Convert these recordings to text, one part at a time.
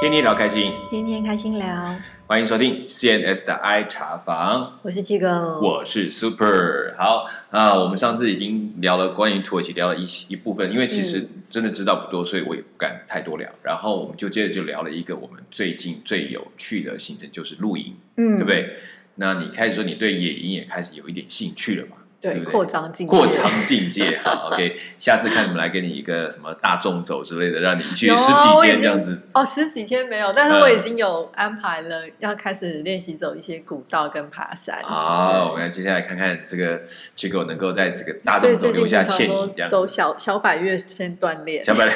天天聊开心，天天开心聊，欢迎收听 CNS 的 I 茶房，我是七哥，我是 Super。好啊，我们上次已经聊了关于土耳其，聊了一一部分，因为其实真的知道不多，所以我也不敢太多聊。然后我们就接着就聊了一个我们最近最有趣的行程，就是露营，嗯对不？对？那你开始说你对野营也开始有一点兴趣了嘛？对，对对扩张境界，扩张境界，好，OK。下次看你们来给你一个什么大众走之类的，让你去十几天这样子。哦，十几天没有，但是嗯我已经有安排了，要开始练习走一些古道跟爬山。好，我们来接下来看看这个 Chico 能够在这个大众走留下倩影，这样。走小小百越先锻炼，小百，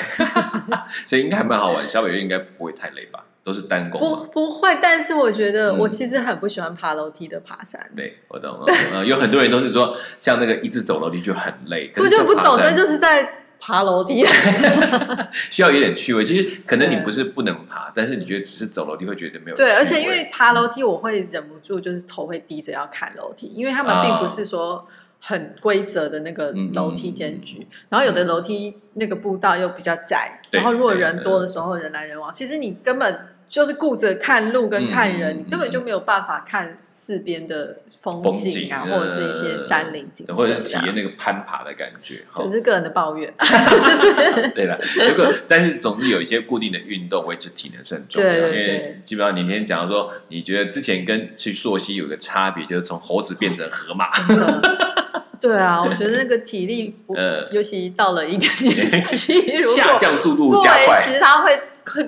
所以应该还蛮好玩。小百月应该不会太累吧？都是单攻不。不会，但是我觉得嗯我其实很不喜欢爬楼梯的爬山。对，我懂了。呃，有很多人都是说，像那个一直走楼梯就很累，可我就不懂，那就是在爬楼梯。需要有点趣味。其实可能你不是不能爬，但是你觉得只是走楼梯会觉得没有趣对，而且因为爬楼梯，我会忍不住就是头会低着要看楼梯，因为他们并不是说很规则的那个楼梯间距，然后有的楼梯那个步道又比较窄，对然后如果人多的时候人来人往，其实你根本就是顾着看路跟看人，嗯你根本就没有办法看四边的风风景啊，景或者是一些山林景色，或者是体验那个攀爬的感觉。哈这是个人的抱怨。对了，如果但是总之有一些固定的运动维持体能是很重要的，对对因为基本上你今天讲到说，你觉得之前跟去溯溪有个差别，就是从猴子变成河马。对啊，我觉得那个体力不，呃尤其到了一个年纪，如果下降速度加快。持，它会很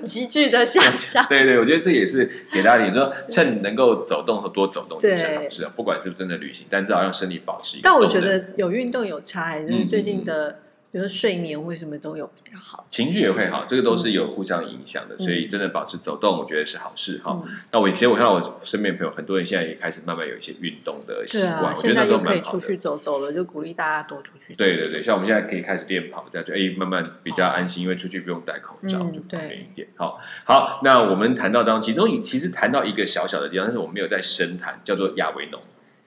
急剧的下降。对对，我觉得这也是给大家，你说趁能够走动和多走动也是对。好事啊，不管是不是真的旅行，但至少让身体保持一个但我觉得有运动有差、欸，就是嗯。最近的，比如睡眠为什么都有比较好。情绪也会好，这个都是有互相影响的，嗯所以真的保持走动，我觉得是好事哈。嗯那我其实我看到我身边的朋友，很多人现在也开始慢慢有一些运动的习惯，啊，我觉得那在又可以出都蛮好的。去走走了，就鼓励大家多出去走走。对对对，像我们现在可以开始练跑，这样就哎慢慢比较安心，因为出去不用戴口罩，嗯就方便一点。好，好，那我们谈到当中，其中其实谈到一个小小的地方，但是我们没有在深谈，叫做亚维农。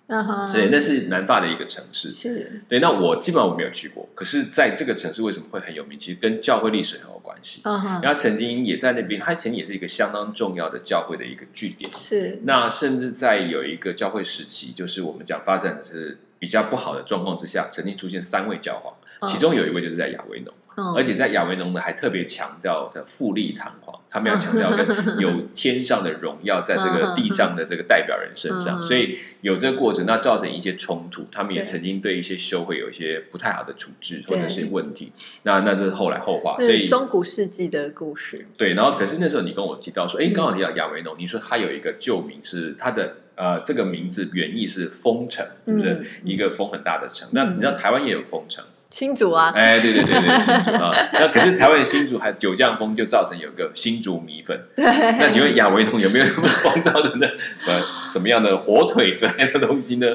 嗯哼，对，那是南法的一个城市。是，对，那我基本上我没有去过，可是在这个城市为什么会很有名？其实跟教会历史很有关系。嗯哼，然后曾经也在那边，它曾经也是一个相当重要的教会的一个据点。是，那甚至在有一个教会时期，就是我们讲发展是比较不好的状况之下，曾经出现三位教皇，嗯其中有一位就是在亚维农，嗯而且在亚维农呢还特别强调的富丽堂皇，他们要强调跟 有天上的荣耀在这个地上的这个代表人身上，嗯。所以有这个过程，那造成一些冲突，他们也曾经对一些修会有一些不太好的处置或者是问题，那那这是后来后话，所以中古世纪的故事。对，然后可是那时候你跟我提到说，哎，嗯刚好提到亚维农，你说他有一个旧名是他的呃这个名字原意是封城，是不是、嗯。一个风很大的城？那你知道台湾也有封城，新竹啊，哎，对对对对，新竹啊。那可是台湾的新竹还九降风就造成有个新竹米粉。那请问亚维农有没有什么风造成的呃什么样的火腿之类的东西呢？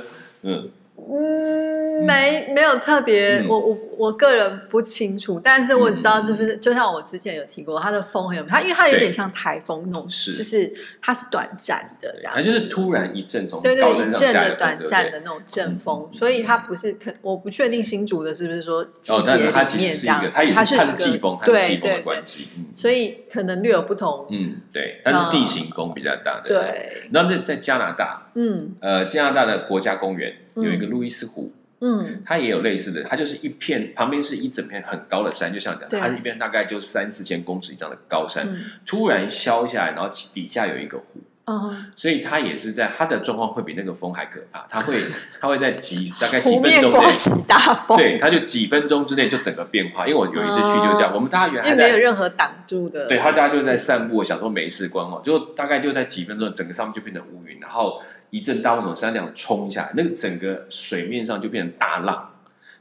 嗯，嗯，没没有特别，嗯。我我我个人不清楚，但是我知道，就是、就像我之前有提过，它的风很有名，它因为它有点像台风那种，是。就是它是短暂的这样，它就是突然一阵从对对，一阵的短暂的那种阵风，所以它不是可，我不确定新竹的是不是说季节它里其实是这样子，它也是它是季风，它是对季风的对对，关系。嗯。所以可能略有不同，嗯，对，但是地形风比较大的。。对，然后在在加拿大，嗯。呃，加拿大的国家公园嗯有一个路易斯湖，嗯。它也有类似的，它就是一片旁边是一整片很高的山，就像讲，对。它是一边大概就三四千公尺以上的高山，嗯。突然消下来，然后底下有一个湖，哦，所以它也是在它的状况会比那个风还可怕，它会 它会在几大概几分钟内。起大风，对，它就几分钟之内就整个变化，因为我有一次去就这样，哦我们大家原来没有任何挡住的，对，他大家就在散步，想说没事观望，就大概就在几分钟，整个上面就变成乌云，然后一阵大风从山梁冲下来，那个整个水面上就变成大浪，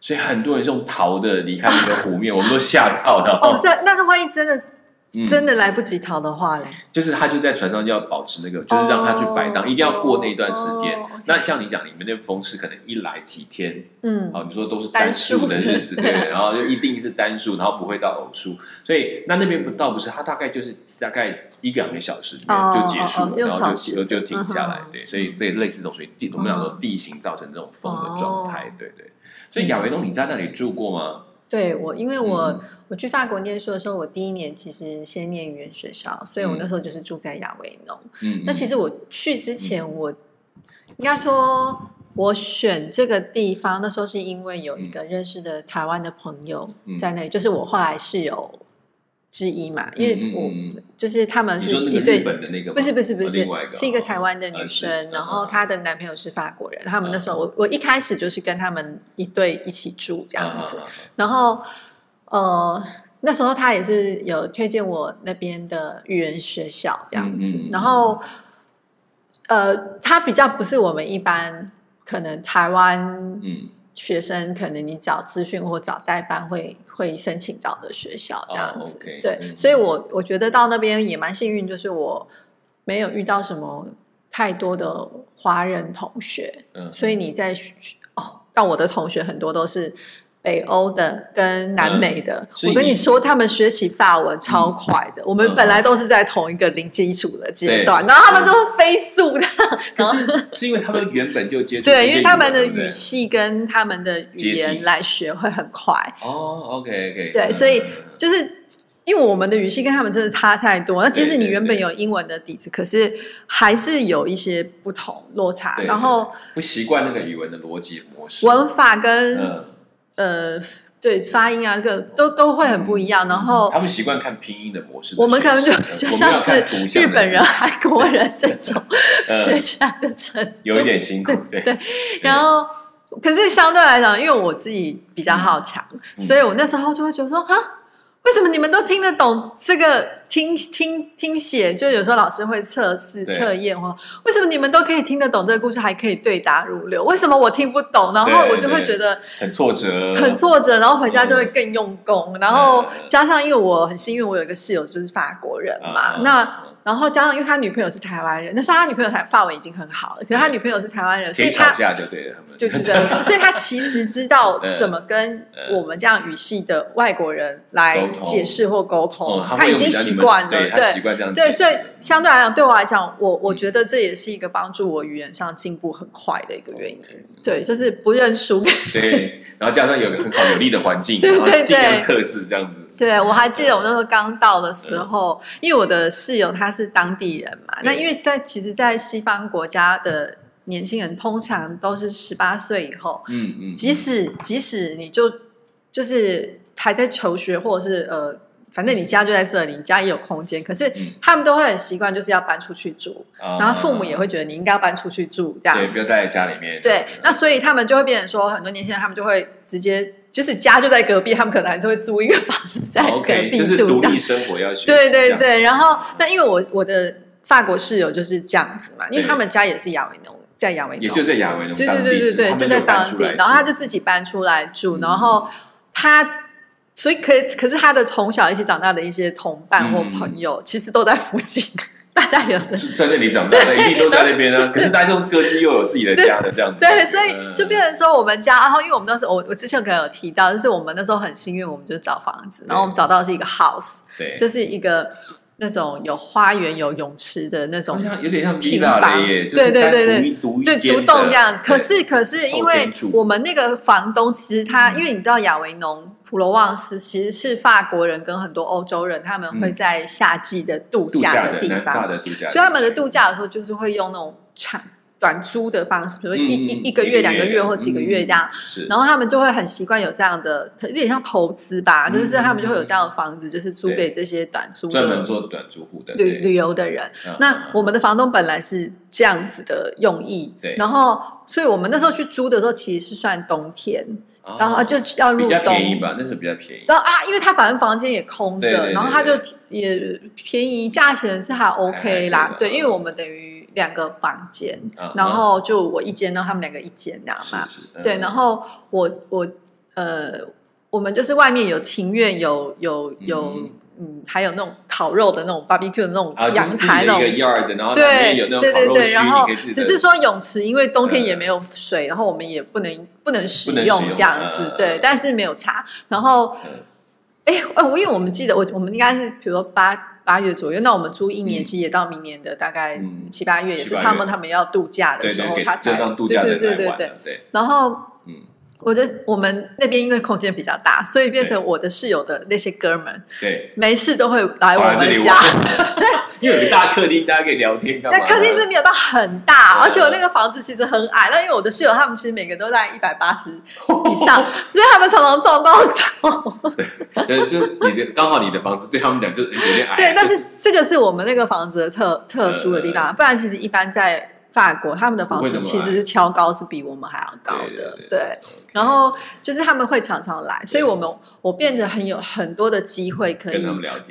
所以很多人是用逃的离开那个湖面，我们都吓到了。哦，这那那万一真的、嗯。真的来不及逃的话嘞？就是他就在船上就要保持那个，就是让他去摆荡，哦。一定要过那一段时间。哦。那像你讲，你们那风是可能一来几天，嗯，哦，你说都是单单数。数的日子，对？然后就一定是单数，然后不会到偶数，所以那那边不倒不是，它大概就是大概一个两个小时就结束了，然后就就就停下来对，所以类类似这种，所以地我们讲说地形造成这种风的状态哦，对对。所以亚维东，你在那里住过吗？对我，因为我我去法国念书的时候，我第一年其实先念语言学校，所以我那时候就是住在亚维农。嗯，那其实我去之前，我应该说，我选这个地方那时候是因为有一个认识的台湾的朋友在那里，就是我后来室友。之一嘛，因为我就是他们是一对，不是不是不是，是一个台湾的女生，然后她的男朋友是法国人。他们那时候，我我一开始就是跟他们一对一起住这样子，然后呃那时候他也是有推荐我那边的语言学校这样子，然后呃他比较不是我们一般可能台湾嗯。学生可能你找资讯或找代班会会申请到的学校这样子，对，所以我我觉得到那边也蛮幸运，就是我没有遇到什么太多的华人同学，嗯，所以你在哦，到我的同学很多都是。北欧的跟南美的，我跟你说，他们学习法文超快的。我们本来都是在同一个零基础的阶段，然后他们都是飞速的。可是是因为他们原本就接触，对，因为他们的语系跟他们的语言来学会很快。哦，OK OK，对，所以就是因为我们的语系跟他们真的差太多。那即使你原本有英文的底子，可是还是有一些不同落差。然后不习惯那个语文的逻辑模式，文法跟。呃，对，发音啊，这个都都会很不一样。然后他们习惯看拼音的模式，我们可能就像是日本人、韩国人 这种学起来的程度有一点辛苦。对对，然后可是相对来讲，因为我自己比较好强，所以我那时候就会觉得说啊。为什么你们都听得懂这个听听听写？就有时候老师会测试测验哦为什么你们都可以听得懂这个故事，还可以对答如流？为什么我听不懂？然后我就会觉得很挫折，很挫折。然后回家就会更用功。然后加上因为我很幸运，我有一个室友就是法国人嘛，那。然后加上，因为他女朋友是台湾人，那时候他女朋友台发文已经很好了，可是他女朋友是台湾人，所以吵架就对了，对对对，所以他其实知道怎么跟我们这样语系的外国人来解释或沟通，他已经习惯了，对，习惯这样，对，所以相对来讲，对我来讲，我我觉得这也是一个帮助我语言上进步很快的一个原因，对，就是不认输，对，然后加上有个很好有利的环境，对对对，测试这样子。对，我还记得我那时候刚到的时候，因为我的室友他是当地人嘛。那因为在其实，在西方国家的年轻人通常都是十八岁以后，嗯嗯，即使即使你就就是还在求学，或者是呃，反正你家就在这里，你家也有空间，可是他们都会很习惯，就是要搬出去住，然后父母也会觉得你应该要搬出去住，这样对，不要待在家里面。对，那所以他们就会变成说，很多年轻人他们就会直接。就是家就在隔壁，他们可能还是会租一个房子在隔壁住，这样。独立生活要学。对对对，然后那因为我我的法国室友就是这样子嘛，因为他们家也是亚维农，在亚维农，也就在亚维农，对对对对对，就在当地，然后他就自己搬出来住，然后他所以可可是他的从小一起长大的一些同伴或朋友，其实都在附近。大家有在那里长大的，一定都在那边 呢。可是大家都各自又有自己的家的这样子。对，所以就变成说，我们家，然后因为我们那时候，我我之前可能有提到，就是我们那时候很幸运，我们就找房子，然后我们找到是一个 house，对，就是一个那种有花园、有泳池的那种，有点像平房，对对对对，对独栋这样子。可是可是，因为我们那个房东其实他，因为你知道亚维农。普罗旺斯其实是法国人跟很多欧洲人，他们会在夏季的度假的地方，所以他们的度假的时候就是会用那种长短租的方式，比如一一一个月、两个月或几个月这样，然后他们就会很习惯有这样的，有点像投资吧，就是他们就会有这样的房子，就是租给这些短租专门做短租户的旅旅游的人。那我们的房东本来是这样子的用意，然后所以我们那时候去租的时候，其实是算冬天。然后就要入冬，比较便宜吧，那是比较便宜。然后啊，因为他反正房间也空着，然后他就也便宜，价钱是还 OK 啦。对，因为我们等于两个房间，然后就我一间，然后他们两个一间这样嘛。对，然后我我呃，我们就是外面有庭院，有有有。嗯，还有那种烤肉的那种 barbecue 的那种阳台那种，对对对对，然后只是说泳池，因为冬天也没有水，然后我们也不能不能使用这样子，对，但是没有差。然后，哎，我因为我们记得我我们应该是比如说八八月左右，那我们租一年，其实也到明年的大概七八月，也是他们他们要度假的时候，他才对对对对对。对。然后，嗯。我的我们那边因为空间比较大，所以变成我的室友的那些哥们，对，没事都会来我们家。因为有个大客厅，大家可以聊天。那客厅是没有到很大，而且我那个房子其实很矮。那因为我的室友他们其实每个都在一百八十以上，所以他们常常撞到头。对，就就你的刚好你的房子对他们讲就有点矮。对，但是这个是我们那个房子的特特殊的地方，不然其实一般在。法国他们的房子其实是挑高是比我们还要高的，对。然后就是他们会常常来，所以我们我变得很有很多的机会可以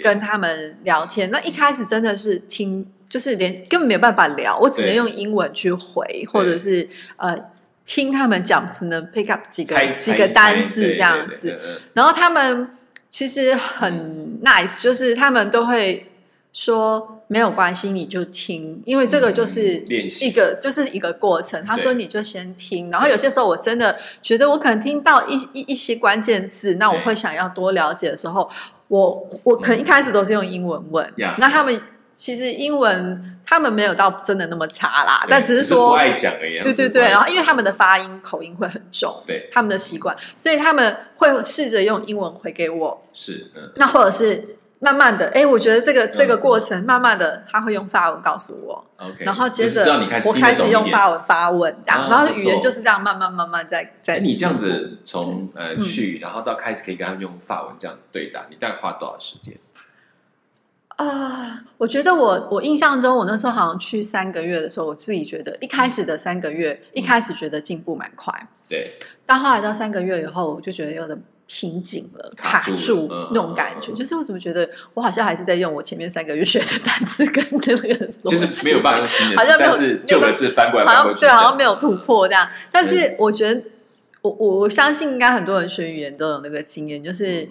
跟他们聊天。那一开始真的是听，就是连根本没有办法聊，我只能用英文去回，或者是呃听他们讲，只能 pick up 几个几个单字这样子。然后他们其实很 nice，就是他们都会。说没有关系，你就听，因为这个就是一个就是一个过程。他说你就先听，然后有些时候我真的觉得我可能听到一一一些关键字，那我会想要多了解的时候，我我可能一开始都是用英文问。那他们其实英文他们没有到真的那么差啦，但只是说不爱讲而已。对对对，然后因为他们的发音口音会很重，对他们的习惯，所以他们会试着用英文回给我。是，那或者是。慢慢的，哎，我觉得这个这个过程，慢慢的他会用发文告诉我，OK，然后接着我开始用发文发问，然后语言就是这样慢慢慢慢在在。你这样子从呃去，然后到开始可以跟他们用发文这样对答，你大概花多少时间？啊，我觉得我我印象中，我那时候好像去三个月的时候，我自己觉得一开始的三个月，一开始觉得进步蛮快，对，到后来到三个月以后，我就觉得有点。瓶颈了，卡住那种感觉，就是我怎么觉得我好像还是在用我前面三个月学的单词跟那个，就是没有办法用新的，好像没有旧的字翻过来，好像对，好像没有突破这样。但是我觉得，我我我相信应该很多人学语言都有那个经验，就是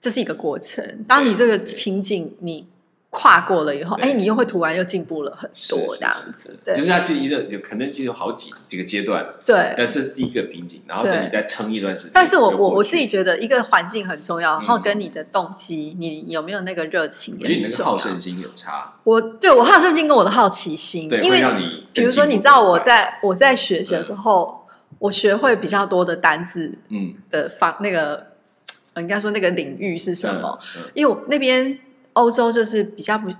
这是一个过程。当你这个瓶颈你。跨过了以后，哎，你又会突然又进步了很多，这样子。对，就是它就一个，有可能其实有好几几个阶段。对，但这是第一个瓶颈，然后你再撑一段时间。但是我我我自己觉得，一个环境很重要，然后跟你的动机，你有没有那个热情，我觉得你那个好胜心有差。我对我好胜心跟我的好奇心，因为让你，比如说，你知道我在我在学习的时候，我学会比较多的单字，嗯，的方那个，应该说那个领域是什么？因为那边。欧洲就是比较不，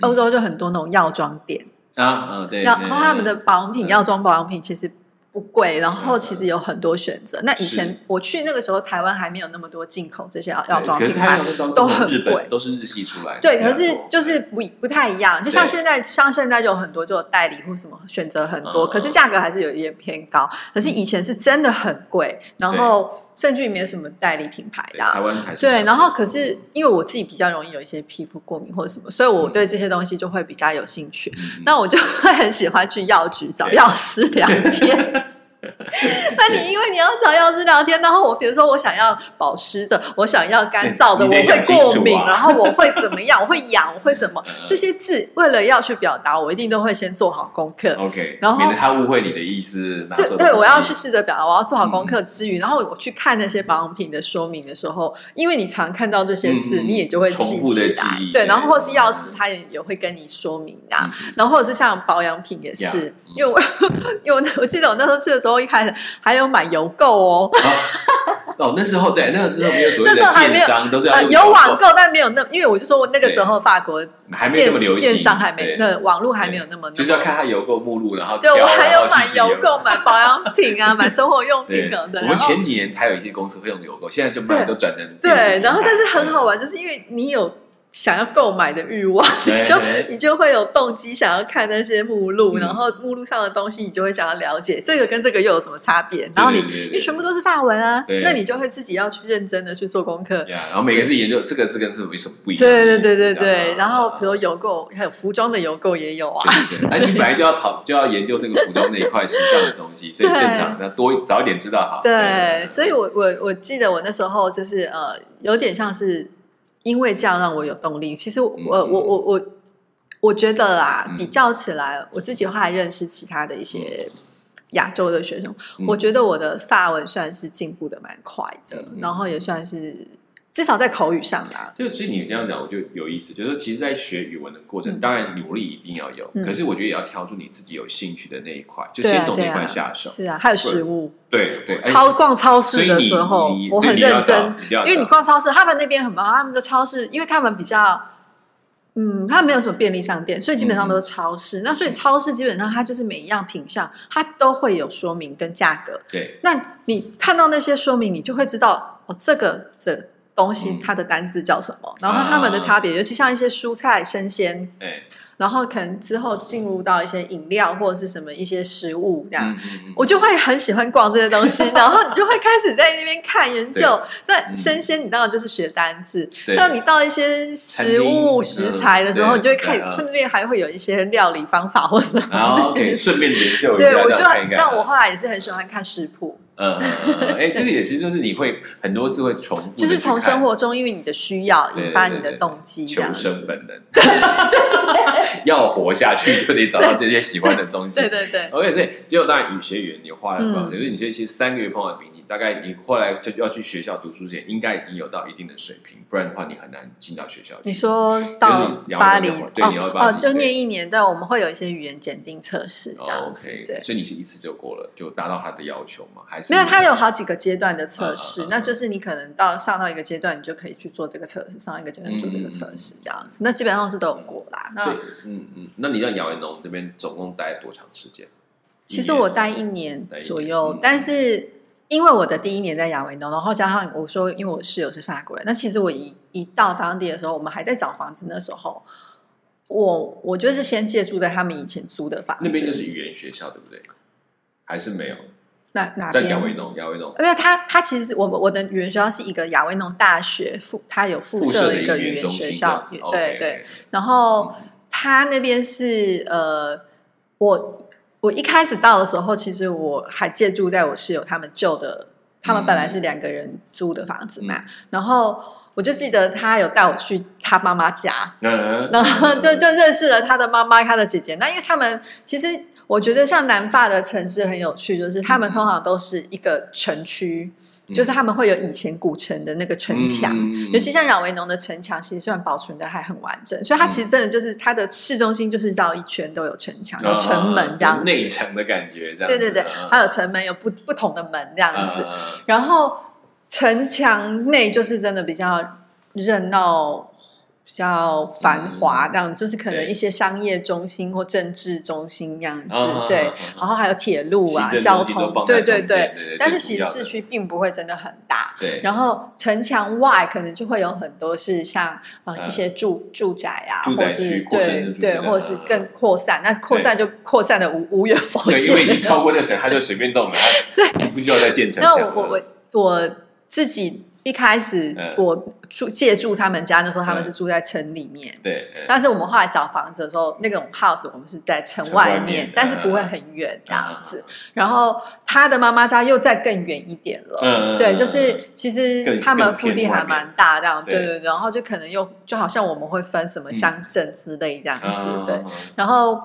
欧洲就很多那种药妆店。啊，嗯，对，然后他们的保养品、药妆保养品其实。不贵，然后其实有很多选择。那以前我去那个时候，台湾还没有那么多进口这些药妆品牌，都很贵，都是日系出来。对，可是就是不不太一样。就像现在，像现在就有很多就有代理或什么选择很多，可是价格还是有一点偏高。可是以前是真的很贵，然后甚至于没有什么代理品牌的。台湾还是对，然后可是因为我自己比较容易有一些皮肤过敏或者什么，所以我对这些东西就会比较有兴趣。那我就会很喜欢去药局找药师聊天。那你因为你要找药师聊天，然后我比如说我想要保湿的，我想要干燥的，我会过敏，然后我会怎么样？我会痒，我会什么？这些字为了要去表达，我一定都会先做好功课。OK，然后免得他误会你的意思。对对，我要去试着表达，我要做好功课之余，然后我去看那些保养品的说明的时候，因为你常看到这些字，你也就会记起来。对，然后或是药师他也也会跟你说明啊，然后或者是像保养品也是，因为我 因为我记得我那时候去的时候。一开始还有买邮购哦，哦那时候对，那那时候没有所谓的电商，都是要有网购，但没有那，因为我就说我那个时候法国还没有那么流行，电商还没那网络还没有那么，就是要看它邮购目录，然后对我还有买邮购买保养品啊，买生活用品等等。我们前几年还有一些公司会用邮购，现在就慢慢都转成对，然后但是很好玩，就是因为你有。想要购买的欲望，你就你就会有动机想要看那些目录，然后目录上的东西，你就会想要了解这个跟这个又有什么差别。然后你你全部都是法文啊，那你就会自己要去认真的去做功课。然后每个字研究这个字跟这个为什么不一样？对对对对对。然后比如邮购，还有服装的邮购也有啊。哎，你本来就要跑，就要研究这个服装那一块时尚的东西，所以正常那多早一点知道好。对，所以我我我记得我那时候就是呃，有点像是。因为这样让我有动力。其实我我我我我觉得啦，比较起来，我自己后来认识其他的一些亚洲的学生，我觉得我的发文算是进步的蛮快的，然后也算是至少在口语上啦。就其实你这样讲，我就有意思，就是说，其实，在学语文的过程，当然努力一定要有，可是我觉得也要挑出你自己有兴趣的那一块，就先从那块下手。是啊，还有食物。对对。超逛超市的时候，我很认真，因为你逛超市，他们那边很忙，他们的超市，因为他们比较，嗯，他没有什么便利商店，所以基本上都是超市。那所以超市基本上它就是每一样品相，它都会有说明跟价格。对。那你看到那些说明，你就会知道哦，这个这。东西它的单字叫什么？然后它们的差别，尤其像一些蔬菜生鲜，然后可能之后进入到一些饮料或者是什么一些食物这样，我就会很喜欢逛这些东西，然后你就会开始在那边看研究。那生鲜你当然就是学单字，那你到一些食物食材的时候，你就会开始顺便还会有一些料理方法或什么东西，顺便研究。对我就像我后来也是很喜欢看食谱。嗯嗯嗯，哎，这个也其实就是你会很多字会重复，就是从生活中，因为你的需要引发你的动机，求生本能，要活下去就得找到这些喜欢的东西。对对对，OK，所以只有当然语学语言你花了多少？就是你这其实三个月碰到瓶颈，大概你后来就要去学校读书之前，应该已经有到一定的水平，不然的话你很难进到学校。你说到巴黎，对，你要哦，就念一年，但我们会有一些语言检定测试，这样 OK，对，所以你是一次就过了，就达到他的要求嘛？还是？没有，它有好几个阶段的测试，那就是你可能到上到一个阶段，你就可以去做这个测试；上一个阶段做这个测试，这样子。那基本上是都有过啦。那嗯嗯，那你在亚维农这边总共待多长时间？其实我待一年左右，但是因为我的第一年在亚维农，然后加上我说，因为我室友是法国人，那其实我一一到当地的时候，我们还在找房子，那时候我我就是先借住在他们以前租的房子，那边就是语言学校，对不对？还是没有？哪哪边？亚维农，亚维农。因为它它其实我我的语言学校是一个亚维农大学附，它有附设一个语言学校，对对。然后它那边是呃，我我一开始到的时候，其实我还借住在我室友他们旧的，他们本来是两个人租的房子嘛。然后我就记得他有带我去他妈妈家，然后就就认识了他的妈妈，他的姐姐。那因为他们其实。我觉得像南法的城市很有趣，就是他们通常都是一个城区，就是他们会有以前古城的那个城墙，尤其像亚维农的城墙，其实算保存的还很完整，所以它其实真的就是它的市中心就是绕一圈都有城墙、有城门这样，内城的感觉这样，对对对，还有城门有不不同的门这样子，然后城墙内就是真的比较热闹。比较繁华，这样就是可能一些商业中心或政治中心这样子，对。然后还有铁路啊，交通，对对对。但是其实市区并不会真的很大。对。然后城墙外可能就会有很多是像啊一些住住宅啊，或是对对，或者是更扩散。那扩散就扩散的无无远佛界。因为你超过那层，它就随便动了，它 不需要再建成。那我我我我自己。一开始我住借住他们家那时候，他们是住在城里面。对。但是我们后来找房子的时候，那种 house 我们是在城外面，但是不会很远这样子。然后他的妈妈家又再更远一点了。嗯。对，就是其实他们腹地还蛮大，这样对对对。然后就可能又就好像我们会分什么乡镇之类这样子，对。然后。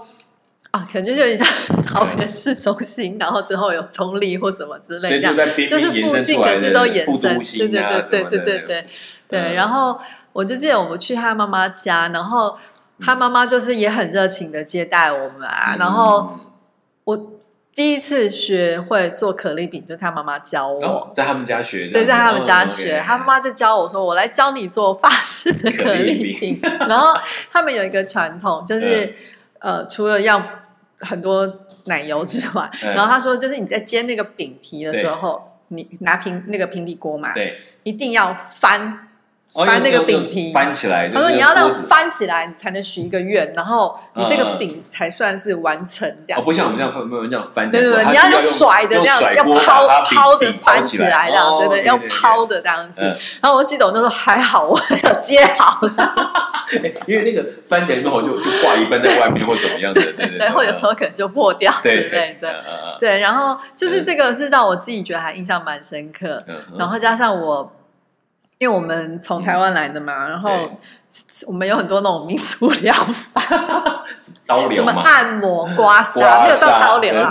啊，可能就是有点像桃园市中心，然后之后有中立或什么之类的，就是附近可是都延伸，对对对对对对对对。然后我就记得我们去他妈妈家，然后他妈妈就是也很热情的接待我们啊。然后我第一次学会做可丽饼，就他妈妈教我，在他们家学的，对，在他们家学，他妈妈就教我说：“我来教你做法式的可丽饼。”然后他们有一个传统，就是呃，除了要很多奶油之外，然后他说，就是你在煎那个饼皮的时候，你拿平那个平底锅嘛，对，一定要翻翻那个饼皮，翻起来。他说你要让翻起来，你才能许一个愿，然后你这个饼才算是完成掉。哦，不像我们这样，没有这样翻。对对对，你要用甩的这样，要抛抛的翻起来这样，对对，要抛的这样子。然后我记得我那时候还好，我有接好了。因为那个翻起来之后就就挂一半在外面或怎么样的，对，或有时候可能就破掉之类的，对。然后就是这个是让我自己觉得还印象蛮深刻。然后加上我，因为我们从台湾来的嘛，然后我们有很多那种民俗疗法，刀疗什么嘛，按摩、刮痧，没有到刀疗啦，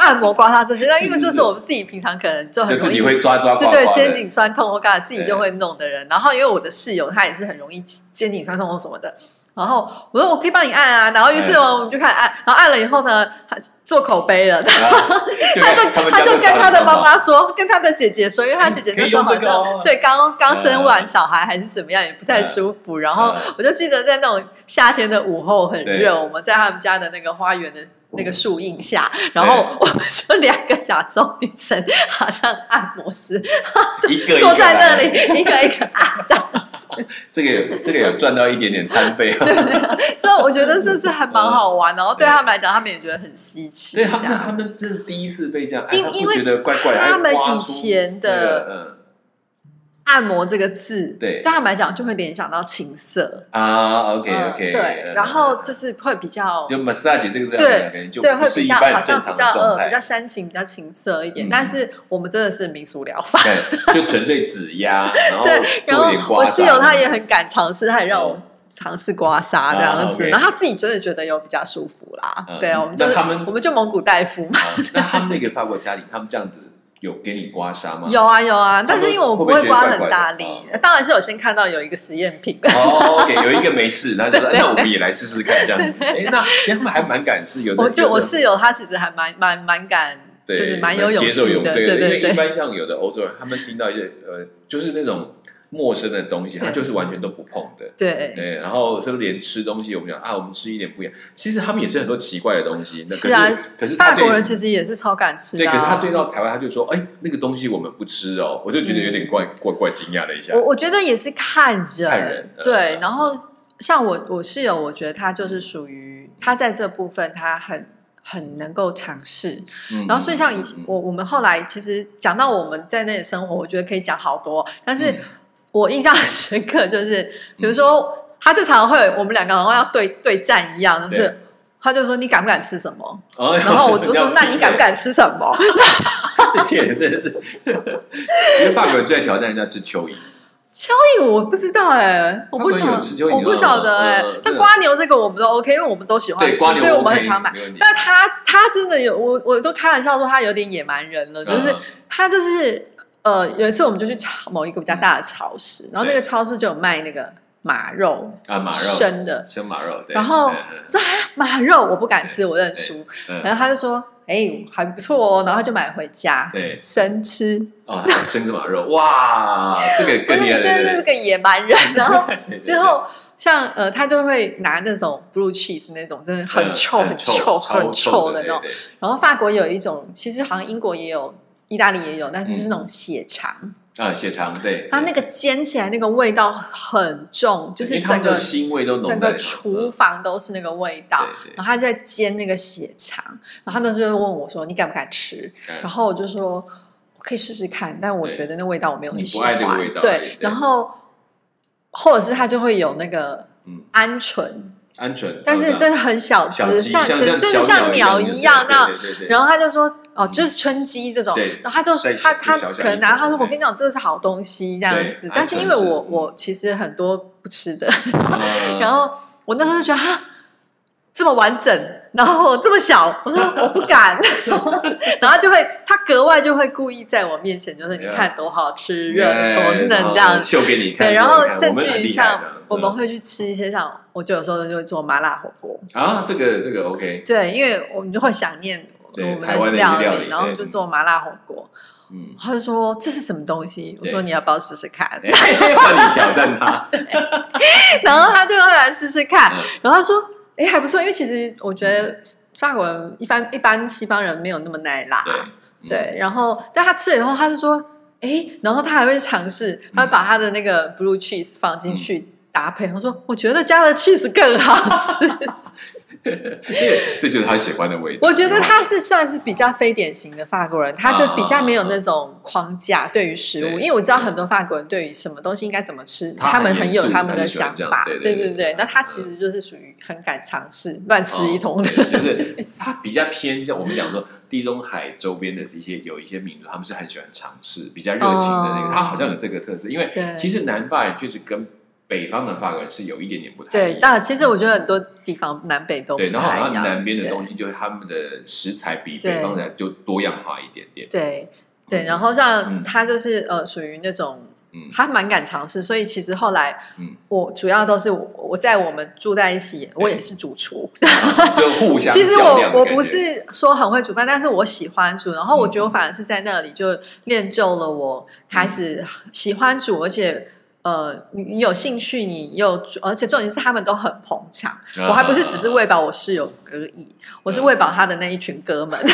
按摩、刮痧这些。那因为这是我们自己平常可能就很容易就自己会抓抓是。对肩颈酸痛或干嘛自己就会弄的人。然后因为我的室友他也是很容易肩颈酸痛或什么的。然后我说我可以帮你按啊，然后于是哎我们就开始按，然后按了以后呢，他做口碑了，然后他就他就跟他的妈妈说，跟他的姐姐说，因为他姐姐那时候好像哦。对刚刚生完小孩还是怎么样，也不太舒服。然后嗯我就记得在那种夏天的午后很热，我们在他们家的那个花园的那个树荫下，然后我们就两个亚洲女生，好像按摩师，一个坐在那来里一个一个按，这样这个有这个有赚到一点点餐费，就我觉得这次还蛮好玩，然后对他们来讲，他们也觉得很稀奇。所以他们他们真的第一次被这样按，因因为觉得怪怪的，他们以前的那个按摩这个字，对对他们来讲就会联想到情色。嗯啊，OK 嗯 OK，对，然后就是会比较就 massage 这个字对就对，会比较好像比较呃比较，煽情、比较情色一点嗯。但是我们真的是民俗疗法，对，就纯粹指压，然后对。然后做点。我室友他也很敢尝试，他也让我嗯尝试刮痧这样啊子然后他自己真的觉得有比较舒服啦嗯。对啊，我们就那他们我们就蒙古大夫那他们那个法国家庭，他们这样子有给你刮痧吗？有啊有啊，但是因为我不会刮很大力当然是有先看到有一个实验品，哦，OK，有一个没事，然后就说对对那我们也来试试看这样子。哎，那其实他们还蛮敢试，有的我就我室友他其实还蛮蛮蛮敢，对就是蛮有勇气的，对对因为对对。一般像有的欧洲人，他们听到一些呃，就是那种陌生的东西，他就是完全都不碰的。对，对，然后是不是连吃东西，我们讲啊，我们吃一点不一样。其实他们也是很多奇怪的东西。那可是啊可是，法国人其实也是超敢吃，的啊。可是他对到台湾，他就说，哎，那个东西我们不吃哦，我就觉得有点怪怪怪惊讶了一下我。我觉得也是看人，看人嗯对。然后像我我室友，我觉得他就是属于他在这部分他很很能够尝试。嗯然后所以像以前我我们后来其实讲到我们在那里生活，我觉得可以讲好多，但是嗯我印象很深刻，就是比如说他就常常会我们两个好像要对对战一样，就是。他就说你敢不敢吃什么？哦然后我就说 那你敢不？敢吃什么？这些人真的是，因为法国人最爱挑战人家吃蚯蚓，蚯蚓我不知道哎、我不晓法国人有吃蚯蚓我不晓得哎、但瓜牛这个我们都 OK，因为我们都喜欢吃，所以我们很常买。但他他真的有我我都开玩笑说他有点野蛮人了，就是嗯他就是呃有一次我们就去超某一个比较大的超市，然后那个超市就有卖那个马肉啊马肉生的，生马肉，对然后说啊马肉我不敢吃，我认输。嗯然后他就说哎还不错哦，然后他就买回家对生吃。啊，生的马肉，哇，这个 不是更厉害，真的是个野蛮人，然后之后像呃，他就会拿那种 blue cheese 那种，真的很嗯臭、很臭、很臭的那种。然后法国有一种，其实好像英国也有，意大利也有，但是就是那种血肠，啊，血肠对，它那个煎起来那个味道很重，就是整个腥味都浓整个厨房都是那个味道。对对然后他在煎那个血肠，然后他那时候问我说：“你敢不敢吃？”嗯然后我就说。我可以试试看，但我觉得那味道我没有很你不喜欢。爱这个味道对对，然后或者是他就会有那个嗯鹌鹑，鹌鹑，但是真的很小只，像真的像鸟一样那然后他就说：“哦，就是春鸡这种。”然后他就再他他可能拿他说：“我跟你讲，这是好东西这样子。”但是因为我我其实很多不吃的，嗯。然后我那时候就觉得哈，这么完整，然后这么小，我说我不敢，然后就会他格外就会故意在我面前，就是你看多好吃，热多嫩这样。秀给你看，对，然后甚至于像我们嗯会去吃一些像，我就有时候就会做麻辣火锅，啊，这个这个 OK，对，因为我们就会想念我对们的料料理然后就做麻辣火锅。嗯，他就说这是什么东西？我对说你要不要试试看？换你挑战他，然后他就会来试试看。嗯，然后他说：“哎，还不错。”因为其实我觉得法国人一般一般西方人没有那么耐辣，对对。然后但他吃了以后，他就说：“哎，然后他还会尝试，他会把他的那个 blue cheese 放进去。搭配，他说：“我觉得加了 cheese 更好吃。这这就是他喜欢的味道。我觉得他是算是比较非典型的法国人，他就比较没有那种框架对于食物，因为我知道很多法国人对于什么东西应该怎么吃，他们很有他们的想法。对对对那他其实就是属于很敢尝试、乱吃一通的。哦就是他比较偏向我们讲说地中海周边的这些有一些民族，他们是很喜欢尝试，比较热情的那个，哦他好像有这个特色。因为其实南法人确实跟北方的法国人是有一点点不太一对，但其实我觉得很多地方南北都不对，然后南边的东西，就是他们的食材比北方的就多样化一点点。对对，然后像嗯。他就是呃，属于那种嗯。他蛮敢尝试，所以其实后来嗯，我主要都是我我在我们住在一起，我也是主厨。就互相 其实我我不是说很会煮饭，但是我喜欢煮，然后我嗯觉得我反而是在那里就练就了我开始喜欢煮，而且。呃，你你有兴趣，你又，而且重点是他们都很捧场。啊我还不是只是为把我室友而已，我是喂饱他的那一群哥们。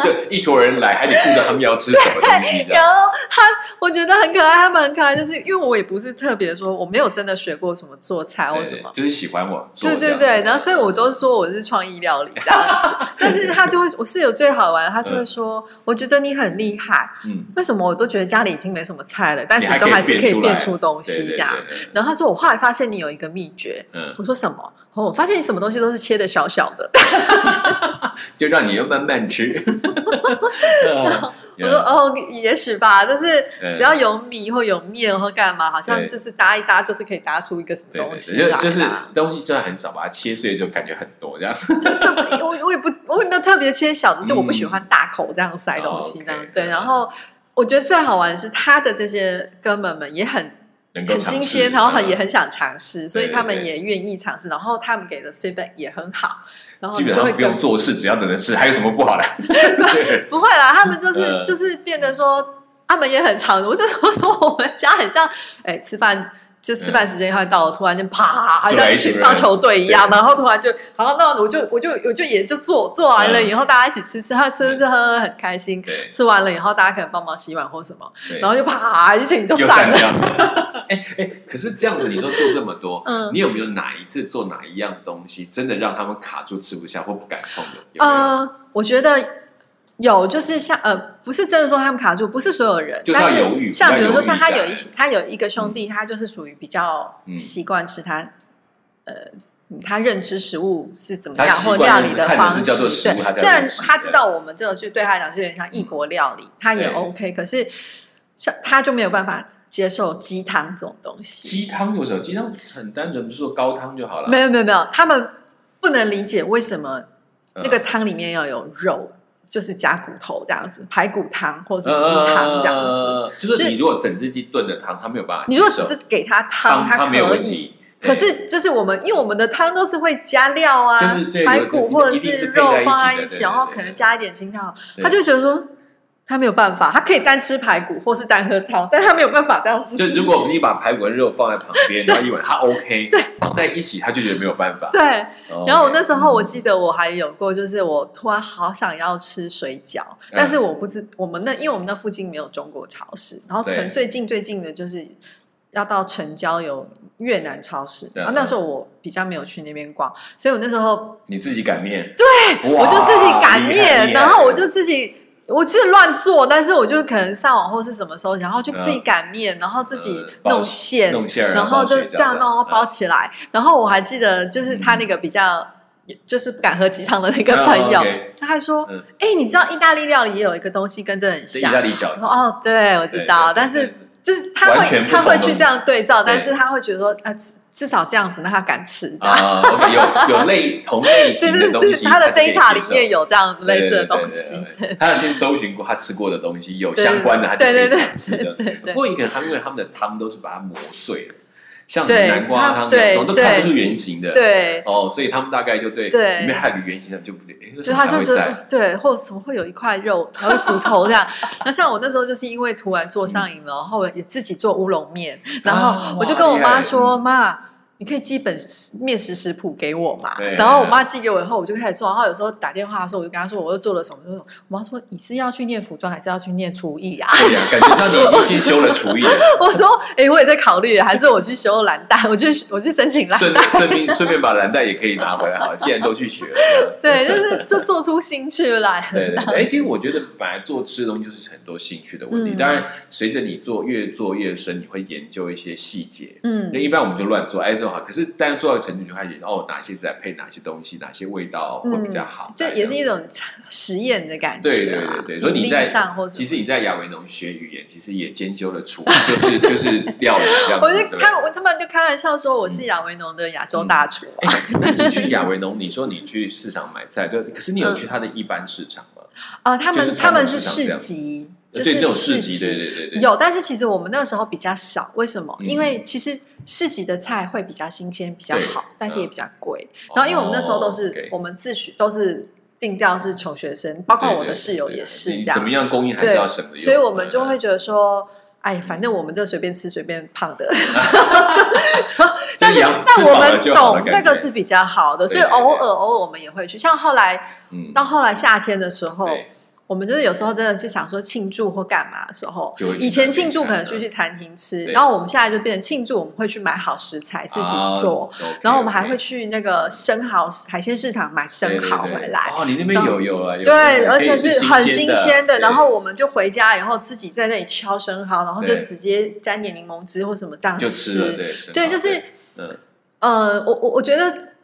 就一坨人来，还得顾着他们要吃什么 东西。然后他，我觉得很可爱，他们很可爱，就是因为我也不是特别说，我没有真的学过什么做菜或对什么。就是喜欢我做对。对对，然后所以我都说我是创意料理这样子，但是他就会，我室友最好玩，他就会说，我觉得你很厉害，嗯，为什么我都觉得家里已经没什么菜了，但是都还是可以变出东对对对西这样。对然后他说，我后来发现你有一个秘诀，嗯，我说什么？哦，我发现你什么东西都是切的小小的。就让你又慢慢吃。我说哦，也许吧，但是嗯只要有米或有面或干嘛，好像就是搭一搭，就是可以搭出一个什么东西来就就是东西真的很少，把它切碎就感觉很多这样。对，我我也不，我也没有特别切小的，就我不喜嗯欢大口这样塞东西哦这样。对，嗯然后我觉得最好玩的是他的这些哥们们也很很能够尝试新鲜，然后很嗯也很想尝试，所以他们也愿意尝试，然后他们给的 feedback 也很好，然后基本上不用做事，只要等着吃，还有什么不好的？不会啦，他们就是、呃就是变得说，他们也很常。我就说说我们家很像，哎、吃饭就吃饭时间快到了，突然间啪，好像一群棒球队一样，然后突然就，好，那我就我就我就也就做做完了嗯以后，大家一起吃吃，他吃吃喝喝很开心。吃完了以后，大家可能帮忙洗碗或什么，然后就啪一群就散散了。掉。哎哎，可是这样子，你说做这么多，嗯 你有没有哪一次做哪一样东西，真的让他们卡住吃不下或不敢碰的？呃，我觉得有，就是像呃，不是真的说他们卡住，不是所有人，就是要但犹豫是像比如说像他有一他有一个兄弟，他就是属于比较嗯习惯吃他呃。嗯他认知食物是怎么他样，或料理认知看着方式这叫做，食物他对。虽然他知道我们这个就对他来讲是有点像异国料理，他也对 OK，可是像他就没有办法接受鸡汤这种东西。鸡汤有什么？鸡汤很单纯，不是说高汤就好了。没有没有没有，他们不能理解为什么嗯那个汤里面要有肉，就是加骨头这样子，排骨汤或者嗯是鸡汤这样子。呃就是你如果整只鸡炖的汤，他没有办法。你如果只是给他汤，汤，他可以。可是，就是我们，因为我们的汤都是会加料啊，就是排骨或者是是肉放在一起，然后可能加一点青菜，他就觉得说他没有办法，他可以单吃排骨或是单喝汤，但他没有办法这样子。就如果你把排骨跟肉放在旁边，然后一碗他 OK，对。放在一起他就觉得没有办法。对，哦然后我那时候我嗯记得我还有过，就是我突然好想要吃水饺，嗯。但是我不知我们那因为我们那附近没有中国超市，然后可能最近最近的就是要到城郊有越南超市，对。然后那时候我比较没有去那边逛，所以我那时候你自己擀面，对我就自己擀面，然后我就自己。我是乱做，但是我就可能上网或是什么时候，然后就自己擀面，然后自己弄馅，弄馅然后就这样弄，包嗯起来。然后我还记得，就是他那个比较，就是不敢喝鸡汤的那个朋友，他还说嗯：“哎、你知道意大利料理也有一个东西跟这很像意像。大利饺”子：“，哦，对，我知道。”但是就是他会他会去这样对照，但是他会觉得说，呃，至至少这样子，那他敢吃。啊有有类同类对对对，型的东西，他的 data 里面有这样类似的对对对东西。对对对他要先搜寻过他吃过的东西，有相关的，他就可以对对对尝试的。对对不过一个他们因为他们的汤都是把它磨碎了，像对南瓜汤它这种都对看不出原形的。对，哦，所以他们大概就对对里面还有个原形的就不对，就他就是对，或者怎么会有一块肉，还有骨头这样。那像我那时候就是因为突然做上瘾了，然后也自己做乌龙面，然啊后我就跟我妈说：“妈。”你可以寄本面食食谱给我嘛对？然后我妈寄给我以后，我就开始做。然后有时候打电话的时候，我就跟她说我又做了什么。我妈说你是要去念服装，还是要去念厨艺啊？对呀，感觉上你已经先修了厨艺了，我说哎、我也在考虑，还是我去修蓝带，我去我去申请蓝顺带。顺便顺便把蓝带也可以拿回来好了，既然都去学了。对，就是就做出兴趣来。对对对，哎，其实我觉得本来做吃的东西就是很多兴趣的问题。嗯当然，随着你做越做越深，你会研究一些细节。嗯那一般我们就乱做，哎，可是但做到程度就开始哦，哪些是来配哪些东西，哪些味道会比较好，这也是一种实验的感觉。对对对对，所以你在其实你在亚维农学语言，其实也兼修了厨，就是 就是料理这样。我就开我他们就开玩笑说我是亚维农的亚洲大厨。那你去亚维农，你说你去市场买菜，对，可是你有去他的一般市场吗？啊，他们他们是市集。就是市集，对对对对，有，但是其实我们那个时候比较少，为什么？因为其实市集的菜会比较新鲜，比较好，但是也比较贵。然后因为我们那时候都是我们自诩都是定调是穷学生，包括我的室友也是这样。怎么样供应还是要省的，所以我们就会觉得说，哎，反正我们就随便吃随便胖的，但是但我们懂那个是比较好的，所以偶尔偶尔我们也会去。像后来，到后来夏天的时候。我们就是有时候真的是想说庆祝或干嘛的时候，以前庆祝可能去去餐厅吃，然后我们现在就变成庆祝，我们会去买好食材自己做，然后我们还会去那个生蚝海鲜市场买生蚝回来。哦，你那边有有啊？对，而且是很新鲜的。然后我们就回家以后自己在那里敲生蚝，然后就直接沾点柠檬汁或什么这样吃。对，就是嗯呃，我我我觉得。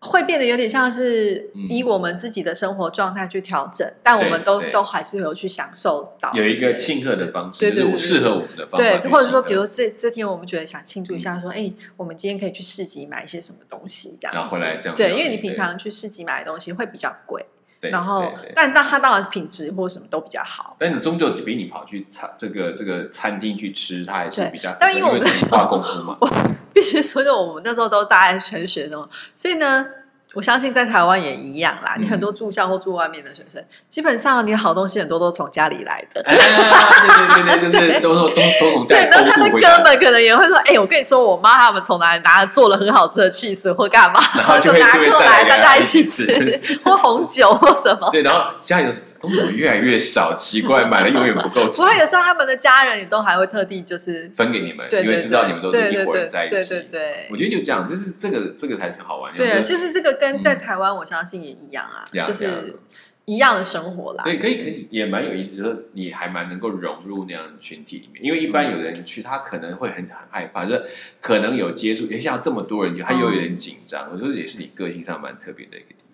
会变得有点像是以我们自己的生活状态去调整，但我们都都还是有去享受到有一个庆贺的方式，对对，适合我们的方式。对，或者说，比如这这天我们觉得想庆祝一下，说哎，我们今天可以去市集买一些什么东西，这样，然后回来这样。对，因为你平常去市集买的东西会比较贵。然后，但但它当然品质或什么都比较好。但你终究比你跑去餐这个这个餐厅去吃，它还是比较。但因为我们那时候功夫嘛，必须说，就我们那时候都大概全学生，所以呢。我相信在台湾也一样啦。你很多住校或住外面的学生，基本上你好东西很多都从家里来的。对对对，就是 都都都从家里偷他的哥们可能也会说：“哎，我跟你说，我妈他们从哪里拿做了很好吃的 cheese 或干嘛，然后就拿过来大家一起吃，或红酒或什么。”对，然后家里。东西越来越少，奇怪，买了永远不够吃。不过有时候他们的家人也都还会特地就是分给你们，因为知道你们都是一伙人在一起。对对对，我觉得就这样，就是这个这个才是好玩。对，就是这个跟在台湾，我相信也一样啊，就是一样的生活啦。对，可以可以，也蛮有意思，就是你还蛮能够融入那样的群体里面。因为一般有人去，他可能会很很害怕，就是可能有接触，也像这么多人，就他又有点紧张。我觉得也是你个性上蛮特别的一个地方。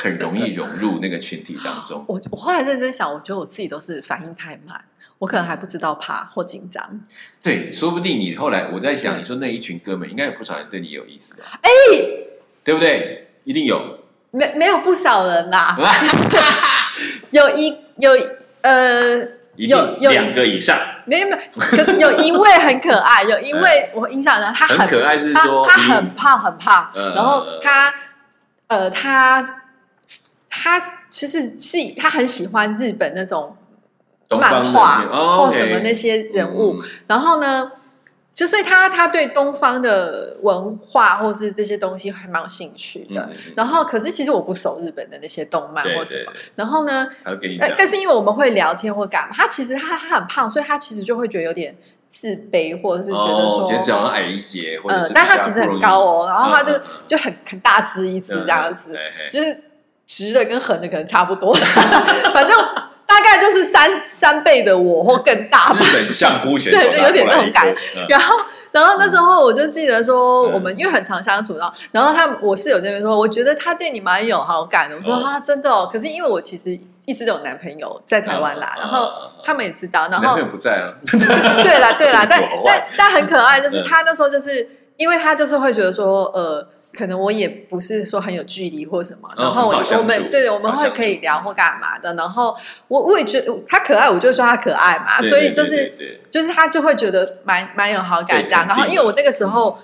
很容易融入那个群体当中。我我后来认真想，我觉得我自己都是反应太慢，我可能还不知道怕或紧张。对，说不定你后来我在想，你说那一群哥们应该有不少人对你有意思吧？哎，对不对？一定有。没没有不少人啦，有一有呃有有两个以上。没有没有，有一位很可爱，有一位我印象中他很可爱，是说他很胖很胖，然后他呃他。他其实是他很喜欢日本那种漫画或什么那些人物，然后呢，就所以他他对东方的文化或是这些东西还蛮有兴趣的。然后，可是其实我不熟日本的那些动漫或什么。然后呢，但是因为我们会聊天或干嘛，他其实他他很胖，所以他其实就会觉得有点自卑，或者是觉得说，觉得只要矮一截，呃，但他其实很高哦，然后他就就很很大只一只这样子，就是。直的跟横的可能差不多，反正大概就是三三倍的我或更大。日本相扑选手，对，有点那种感。然后，然后那时候我就记得说，我们因为很常相处然后，然后他我室友那边说，我觉得他对你蛮有好感的。我说啊，真的哦。可是因为我其实一直都有男朋友在台湾啦，然后他们也知道，然后男朋友不在啊。对啦，对啦，但但但很可爱，就是他那时候就是因为他就是会觉得说，呃。可能我也不是说很有距离或什么，然后我们对，我们会可以聊或干嘛的。然后我我也觉得他可爱，我就说他可爱嘛，所以就是就是他就会觉得蛮蛮有好感这样。然后因为我那个时候。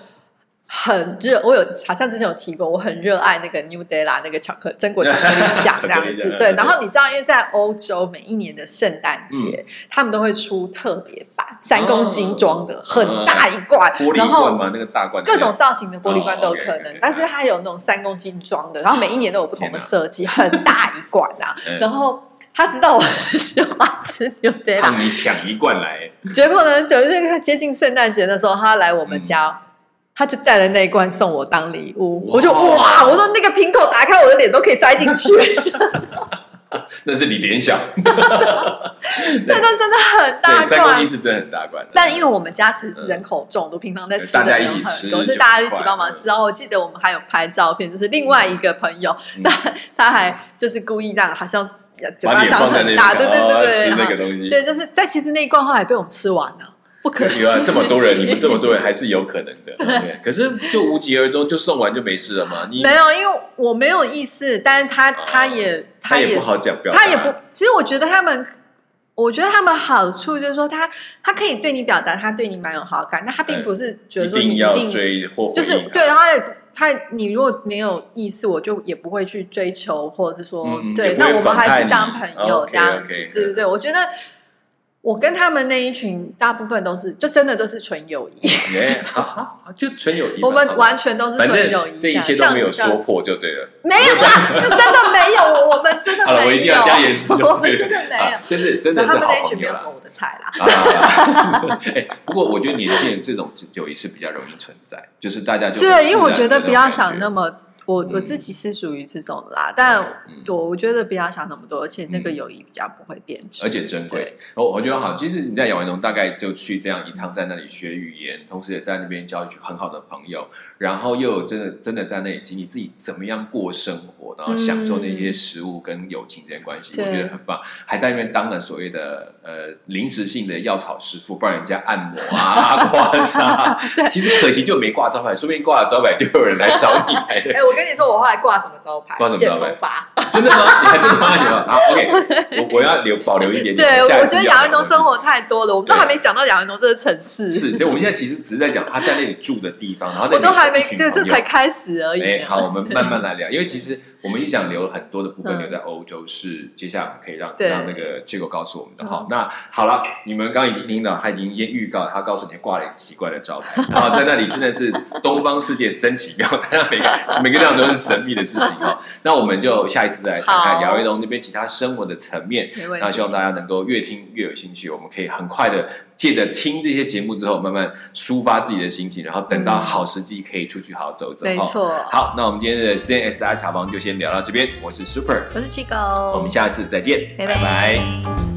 很热，我有好像之前有提过，我很热爱那个 New Della 那个巧克榛果 巧克力酱这样子。对，然后你知道，因为在欧洲每一年的圣诞节，他们都会出特别版三公斤装的很大一罐，然后那个大罐，各种造型的玻璃罐都有可能，但是它有那种三公斤装的，然后每一年都有不同的设计，很大一罐啊。然后他知道我很喜欢吃 New Della，你抢一罐来。结果呢，就是接近圣诞节的时候，他来我们家。他就带了那一罐送我当礼物，我就哇！我说那个瓶口打开，我的脸都可以塞进去。那是你联想。那那真的很大三公罐斤。是真的很大罐。但因为我们家是人口众多平常在吃的大家人一起吃很多，就就大家一起快帮忙吃。然后我记得我们还有拍照片，就是另外一个朋友，嗯他他还就是故意让好像嘴巴张很大，对对哦对对吃那个东西。对，就是但其实那一罐后来被我们吃完了，不可能有啊，这么多人，你们这么多人还是有可能的。对可是就无疾而终，就送完就没事了吗？你没有，因为我没有意思，但是他哦他也他也也不好讲表达，他也不，其实我觉得他们，我觉得他们好处就是说他他可以对你表达他对你蛮有好感，但他并不是觉得说你一定要追或就是对，他也他你如果没有意思，我就也不会去追求，或者是说、对，那我们还是当朋友这样子。对对对，我觉得我跟他们那一群大部分都是，就真的都是纯友谊，就纯友谊。我们完全都是纯友谊。这一切都没有说破就对了。没有啦，是真的没有，我我们真的好了，我一没有，定要加颜色 我们。真的没有啊。就是真的是好他们那一群朋友啦没有什么。我的菜啦。啊，哎，不过我觉得年轻人这种友谊是比较容易存在，就是大家就对，因为我觉得不要想那么，我我嗯自己是属于这种的啦，但嗯我我觉得不要想那么多，而且那个友谊比较不会变质，而且珍贵。我我觉得好，其实你在亚文农大概就去这样一趟，在那里学语言，同时也在那边交一群很好的朋友，然后又真的真的在那里经历自己怎么样过生活，然后享受那些食物跟友情这些关系，我觉得很棒。还在那边当了所谓的呃临时性的药草师傅，帮人家按摩啊、刮痧。其实可惜就没挂招牌，说不定挂了招牌就有人来找你来 我跟你说，我后来挂什么招牌？剪挂什么招牌。真的吗？你还真的发你了？啊，OK，我我要留保留一点点。对，我觉得亚文农生活太多了，我们都还没讲到亚文农这个城市，是，所以，我们现在其实只是在讲他在那里住的地方，然后那里我都还没对，这才开始而已哎，好，我们慢慢来聊，因为其实我们一想留很多的部分嗯。留在欧洲，是接下来我们可以让让那个结果告诉我们的。哈，那好了，你们刚刚已经听到，他已经先预告，他告诉你挂了一个奇怪的招牌，然后在那里真的是东方世界真奇妙，大家每个每个地方都是神秘的事情哦。那我们就下一次再来看看姚维龙那边其他生活的层面，那希望大家能够越听越有兴趣，我们可以很快的借着听这些节目之后，慢慢抒发自己的心情，然后等到嗯。好时机可以出去好好走走。哦没错。好，那我们今天的 CNS 大茶房就先聊到这边，我是 Super，我是七狗，我们下次再见，拜。拜拜